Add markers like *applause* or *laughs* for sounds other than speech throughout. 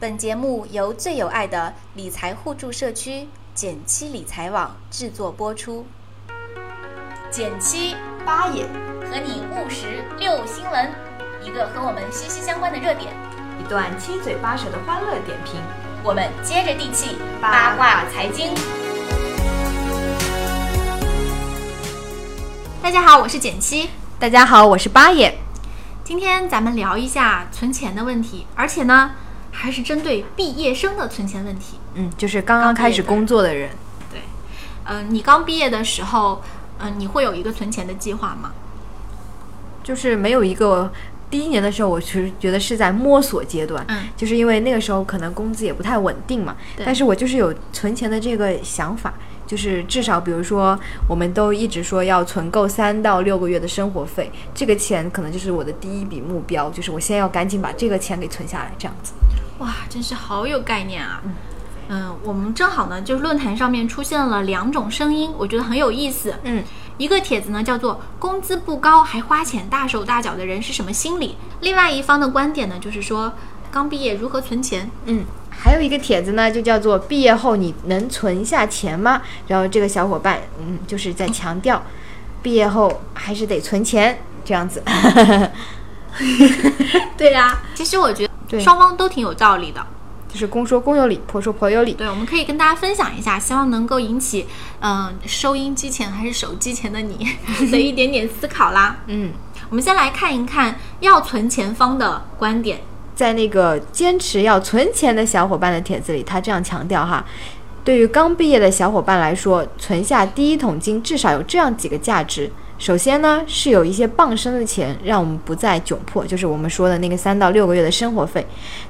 本节目由最有爱的理财互助社区减七理财网制作播出。减七八也和你务实六新闻，一个和我们息息相关的热点，一段七嘴八舌的欢乐点评。我们接着地气八卦财经。大家好，我是减七。大家好，我是八也。今天咱们聊一下存钱的问题，而且呢。还是针对毕业生的存钱问题，嗯，就是刚刚开始工作的人，对，嗯，你刚毕业的时候，嗯，你会有一个存钱的计划吗？就是没有一个，第一年的时候，我其实觉得是在摸索阶段，嗯，就是因为那个时候可能工资也不太稳定嘛，但是我就是有存钱的这个想法。就是至少，比如说，我们都一直说要存够三到六个月的生活费，这个钱可能就是我的第一笔目标，就是我先要赶紧把这个钱给存下来，这样子。哇，真是好有概念啊！嗯，嗯，我们正好呢，就是论坛上面出现了两种声音，我觉得很有意思。嗯，一个帖子呢叫做“工资不高还花钱大手大脚的人是什么心理”，另外一方的观点呢就是说，刚毕业如何存钱？嗯。还有一个帖子呢，就叫做“毕业后你能存下钱吗？”然后这个小伙伴，嗯，就是在强调，毕业后还是得存钱这样子。*laughs* 对呀，其实我觉得双方都挺有道理的，就是公说公有理，婆说婆有理。对，我们可以跟大家分享一下，希望能够引起，嗯，收音机前还是手机前的你的一点点思考啦。*laughs* 嗯，我们先来看一看要存钱方的观点。在那个坚持要存钱的小伙伴的帖子里，他这样强调哈，对于刚毕业的小伙伴来说，存下第一桶金至少有这样几个价值。首先呢，是有一些傍身的钱，让我们不再窘迫，就是我们说的那个三到六个月的生活费。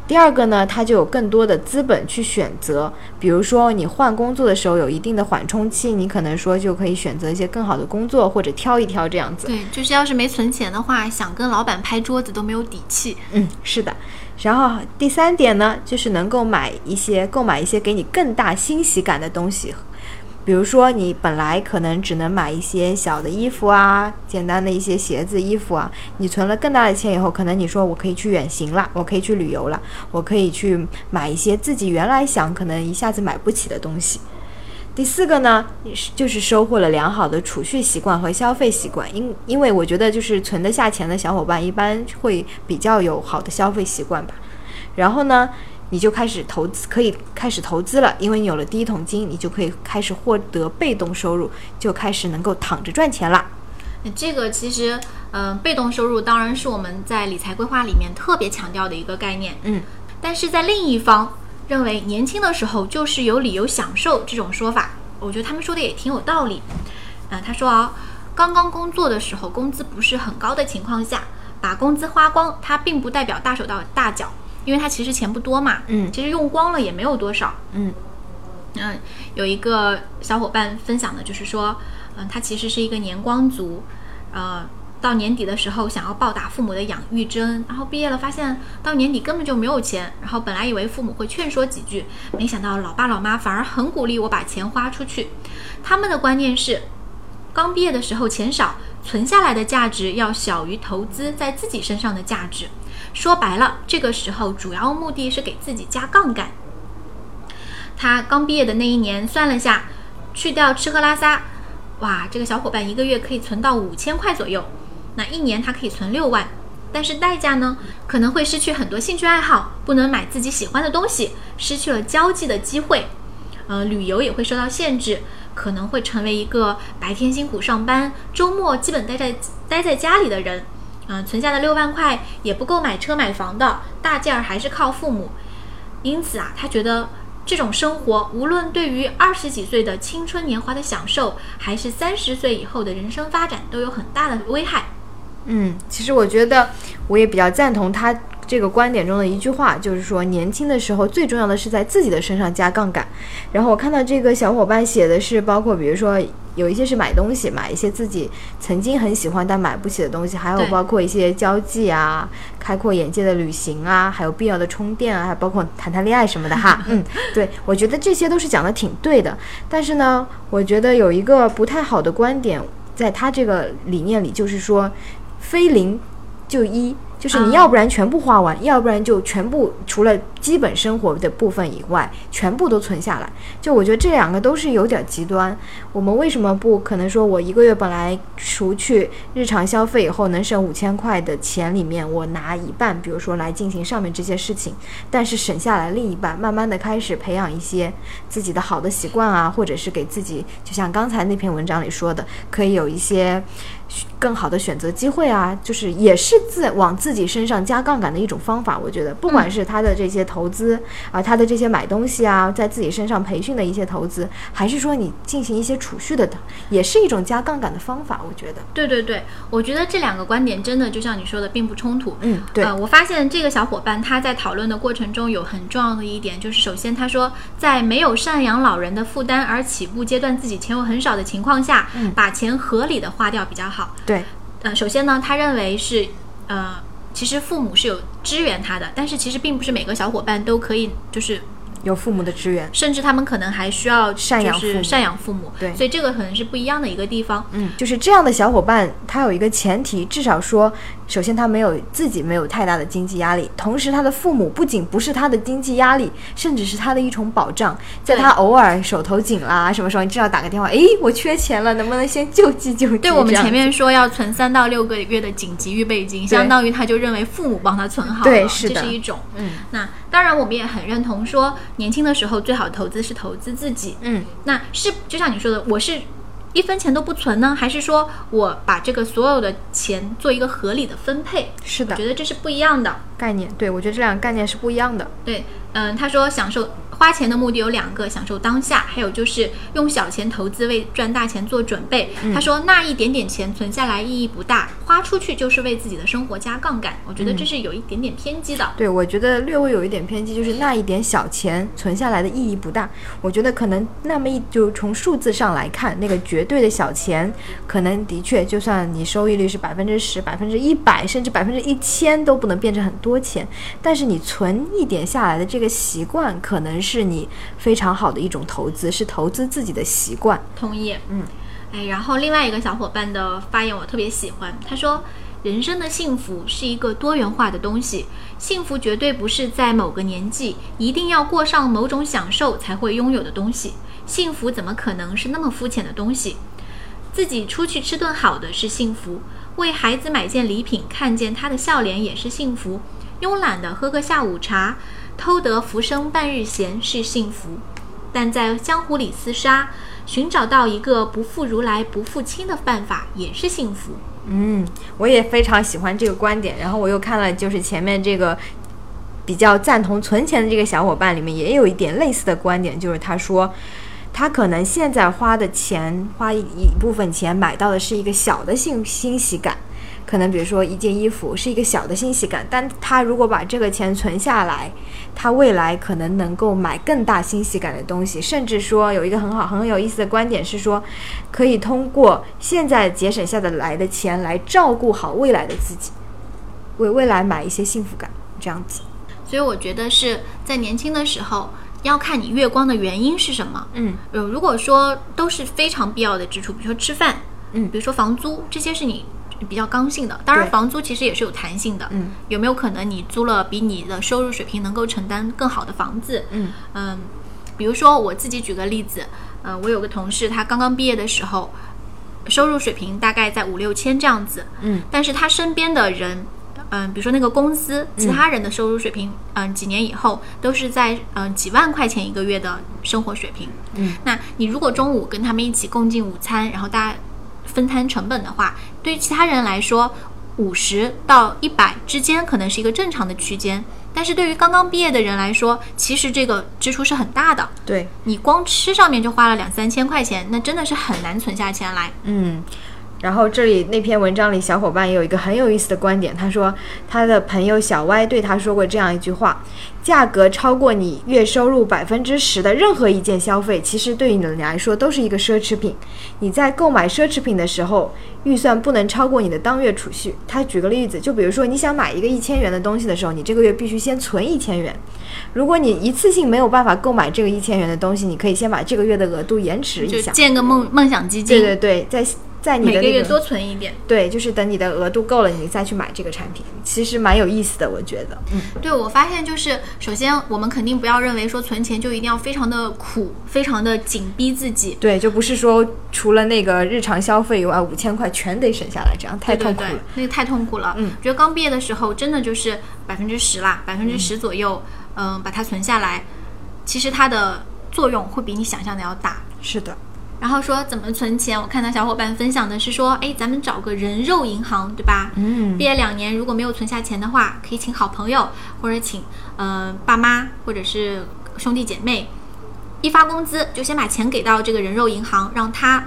第二个呢，它就有更多的资本去选择，比如说你换工作的时候有一定的缓冲期，你可能说就可以选择一些更好的工作，或者挑一挑这样子。对，就是要是没存钱的话，想跟老板拍桌子都没有底气。嗯，是的。然后第三点呢，就是能够买一些购买一些给你更大欣喜感的东西。比如说，你本来可能只能买一些小的衣服啊，简单的一些鞋子、衣服啊，你存了更大的钱以后，可能你说我可以去远行了，我可以去旅游了，我可以去买一些自己原来想可能一下子买不起的东西。第四个呢，就是收获了良好的储蓄习惯和消费习惯，因因为我觉得就是存得下钱的小伙伴一般会比较有好的消费习惯吧。然后呢？你就开始投资，可以开始投资了，因为你有了第一桶金，你就可以开始获得被动收入，就开始能够躺着赚钱了。这个其实，嗯，被动收入当然是我们在理财规划里面特别强调的一个概念。嗯，但是在另一方认为年轻的时候就是有理由享受这种说法，我觉得他们说的也挺有道理。嗯，他说啊，刚刚工作的时候工资不是很高的情况下，把工资花光，它并不代表大手到大脚。因为他其实钱不多嘛，嗯，其实用光了也没有多少，嗯，嗯，有一个小伙伴分享的就是说，嗯，他其实是一个年光族，呃，到年底的时候想要报答父母的养育之恩，然后毕业了发现到年底根本就没有钱，然后本来以为父母会劝说几句，没想到老爸老妈反而很鼓励我把钱花出去，他们的观念是，刚毕业的时候钱少，存下来的价值要小于投资在自己身上的价值。说白了，这个时候主要目的是给自己加杠杆。他刚毕业的那一年，算了下，去掉吃喝拉撒，哇，这个小伙伴一个月可以存到五千块左右，那一年他可以存六万。但是代价呢，可能会失去很多兴趣爱好，不能买自己喜欢的东西，失去了交际的机会，呃，旅游也会受到限制，可能会成为一个白天辛苦上班，周末基本待在待在家里的人。嗯，存下的六万块也不够买车买房的，大件儿还是靠父母。因此啊，他觉得这种生活，无论对于二十几岁的青春年华的享受，还是三十岁以后的人生发展，都有很大的危害。嗯，其实我觉得我也比较赞同他这个观点中的一句话，就是说年轻的时候最重要的是在自己的身上加杠杆。然后我看到这个小伙伴写的是，包括比如说。有一些是买东西，买一些自己曾经很喜欢但买不起的东西，还有包括一些交际啊、开阔眼界的旅行啊，还有必要的充电啊，还包括谈谈恋爱什么的哈。*laughs* 嗯，对，我觉得这些都是讲的挺对的。但是呢，我觉得有一个不太好的观点，在他这个理念里，就是说，非零就一，就是你要不然全部花完，要不然就全部除了基本生活的部分以外，全部都存下来。就我觉得这两个都是有点极端。我们为什么不可能说我一个月本来除去日常消费以后能省五千块的钱里面，我拿一半，比如说来进行上面这些事情，但是省下来另一半，慢慢的开始培养一些自己的好的习惯啊，或者是给自己，就像刚才那篇文章里说的，可以有一些。更好的选择机会啊，就是也是自往自己身上加杠杆的一种方法。我觉得，不管是他的这些投资啊，他的这些买东西啊，在自己身上培训的一些投资，还是说你进行一些储蓄的，也是一种加杠杆的方法。我觉得，对对对，我觉得这两个观点真的就像你说的，并不冲突。嗯，对。呃，我发现这个小伙伴他在讨论的过程中有很重要的一点，就是首先他说，在没有赡养老人的负担而起步阶段自己钱又很少的情况下，嗯，把钱合理的花掉比较好。对，呃，首先呢，他认为是，呃，其实父母是有支援他的，但是其实并不是每个小伙伴都可以，就是有父母的支援，甚至他们可能还需要赡养父，赡养父母。对，所以这个可能是不一样的一个地方。嗯，就是这样的小伙伴，他有一个前提，至少说。首先，他没有自己没有太大的经济压力，同时他的父母不仅不是他的经济压力，甚至是他的一种保障。在他偶尔手头紧啦，什么时候你至少打个电话，诶，我缺钱了，能不能先救济救济？对我们前面说要存三到六个月的紧急预备金，相当于他就认为父母帮他存好了，对，是的，这是一种。嗯，那当然我们也很认同说，年轻的时候最好投资是投资自己。嗯，那是就像你说的，我是。一分钱都不存呢，还是说我把这个所有的钱做一个合理的分配？是的，我觉得这是不一样的概念。对，我觉得这两个概念是不一样的。对，嗯，他说享受。花钱的目的有两个，享受当下，还有就是用小钱投资，为赚大钱做准备。他说那一点点钱存下来意义不大，花出去就是为自己的生活加杠杆。我觉得这是有一点点偏激的。对，我觉得略微有一点偏激，就是那一点小钱存下来的意义不大。我觉得可能那么一就从数字上来看，那个绝对的小钱，可能的确就算你收益率是百分之十、百分之一百，甚至百分之一千都不能变成很多钱。但是你存一点下来的这个习惯，可能是。是你非常好的一种投资，是投资自己的习惯。同意，嗯，哎，然后另外一个小伙伴的发言我特别喜欢，他说：“人生的幸福是一个多元化的东西，幸福绝对不是在某个年纪一定要过上某种享受才会拥有的东西。幸福怎么可能是那么肤浅的东西？自己出去吃顿好的是幸福，为孩子买件礼品，看见他的笑脸也是幸福，慵懒的喝个下午茶。”偷得浮生半日闲是幸福，但在江湖里厮杀，寻找到一个不负如来不负卿的办法也是幸福。嗯，我也非常喜欢这个观点。然后我又看了，就是前面这个比较赞同存钱的这个小伙伴里面，也有一点类似的观点，就是他说，他可能现在花的钱，花一一部分钱买到的是一个小的欣欣喜感。可能比如说一件衣服是一个小的欣喜感，但他如果把这个钱存下来，他未来可能能够买更大欣喜感的东西，甚至说有一个很好很有意思的观点是说，可以通过现在节省下的来的钱来照顾好未来的自己，为未来买一些幸福感这样子。所以我觉得是在年轻的时候要看你月光的原因是什么。嗯，呃，如果说都是非常必要的支出，比如说吃饭，嗯，比如说房租，这些是你。比较刚性的，当然房租其实也是有弹性的。嗯，有没有可能你租了比你的收入水平能够承担更好的房子？嗯嗯，比如说我自己举个例子，嗯，我有个同事，他刚刚毕业的时候，收入水平大概在五六千这样子。嗯，但是他身边的人，嗯，比如说那个公司，其他人的收入水平，嗯，几年以后都是在嗯几万块钱一个月的生活水平。嗯，那你如果中午跟他们一起共进午餐，然后大家。分摊成本的话，对于其他人来说，五十到一百之间可能是一个正常的区间。但是对于刚刚毕业的人来说，其实这个支出是很大的。对你光吃上面就花了两三千块钱，那真的是很难存下钱来。嗯。然后这里那篇文章里，小伙伴也有一个很有意思的观点。他说，他的朋友小歪对他说过这样一句话：价格超过你月收入百分之十的任何一件消费，其实对于你来说都是一个奢侈品。你在购买奢侈品的时候，预算不能超过你的当月储蓄。他举个例子，就比如说你想买一个一千元的东西的时候，你这个月必须先存一千元。如果你一次性没有办法购买这个一千元的东西，你可以先把这个月的额度延迟一下，建个梦梦想基金。对对对，在。在你的那每个月多存一点。对，就是等你的额度够了，你再去买这个产品，其实蛮有意思的，我觉得。嗯，对，我发现就是，首先我们肯定不要认为说存钱就一定要非常的苦，非常的紧逼自己。对，就不是说除了那个日常消费以外，五千块全得省下来，这样太痛苦了。对对对那个太痛苦了。嗯，我觉得刚毕业的时候真的就是百分之十啦，百分之十左右，嗯、把它存下来，其实它的作用会比你想象的要大。是的，然后说怎么存钱，我看到小伙伴分享的是说，哎，咱们找个人肉银行，对吧？嗯毕业两年如果没有存下钱的话，可以请好朋友或者请呃爸妈或者是兄弟姐妹，一发工资就先把钱给到这个人肉银行，让他。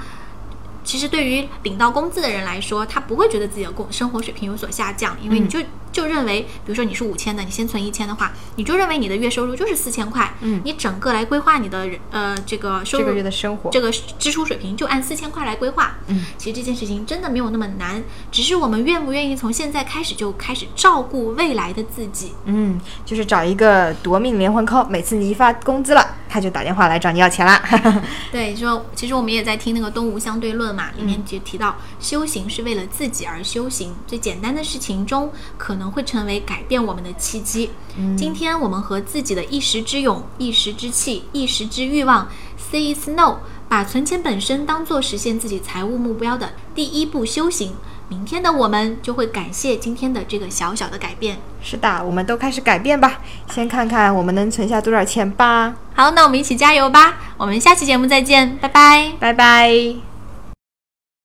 其实对于领到工资的人来说，他不会觉得自己的工生活水平有所下降，因为你就、就认为，比如说你是五千的，你先存一千的话，你就认为你的月收入就是四千块，嗯你整个来规划你的人呃这个收入这个月的生活，这个支出水平就按四千块来规划。嗯，其实这件事情真的没有那么难，只是我们愿不愿意从现在开始就开始照顾未来的自己。嗯，就是找一个夺命连环 call，每次你一发工资了，他就打电话来找你要钱啦。*laughs* *laughs* 对，说其实我们也在听那个《东吴相对论》嘛，里面就提到，修行是为了自己而修行，最简单的事情中可能会成为改变我们的契机。今天我们和自己的一时之勇、一时之气、一时之欲望 say is no，把存钱本身当做实现自己财务目标的第一步修行。明天的我们就会感谢今天的这个小小的改变。是的，我们都开始改变吧，先看看我们能存下多少钱吧。好，那我们一起加油吧！我们下期节目再见，拜拜。拜拜。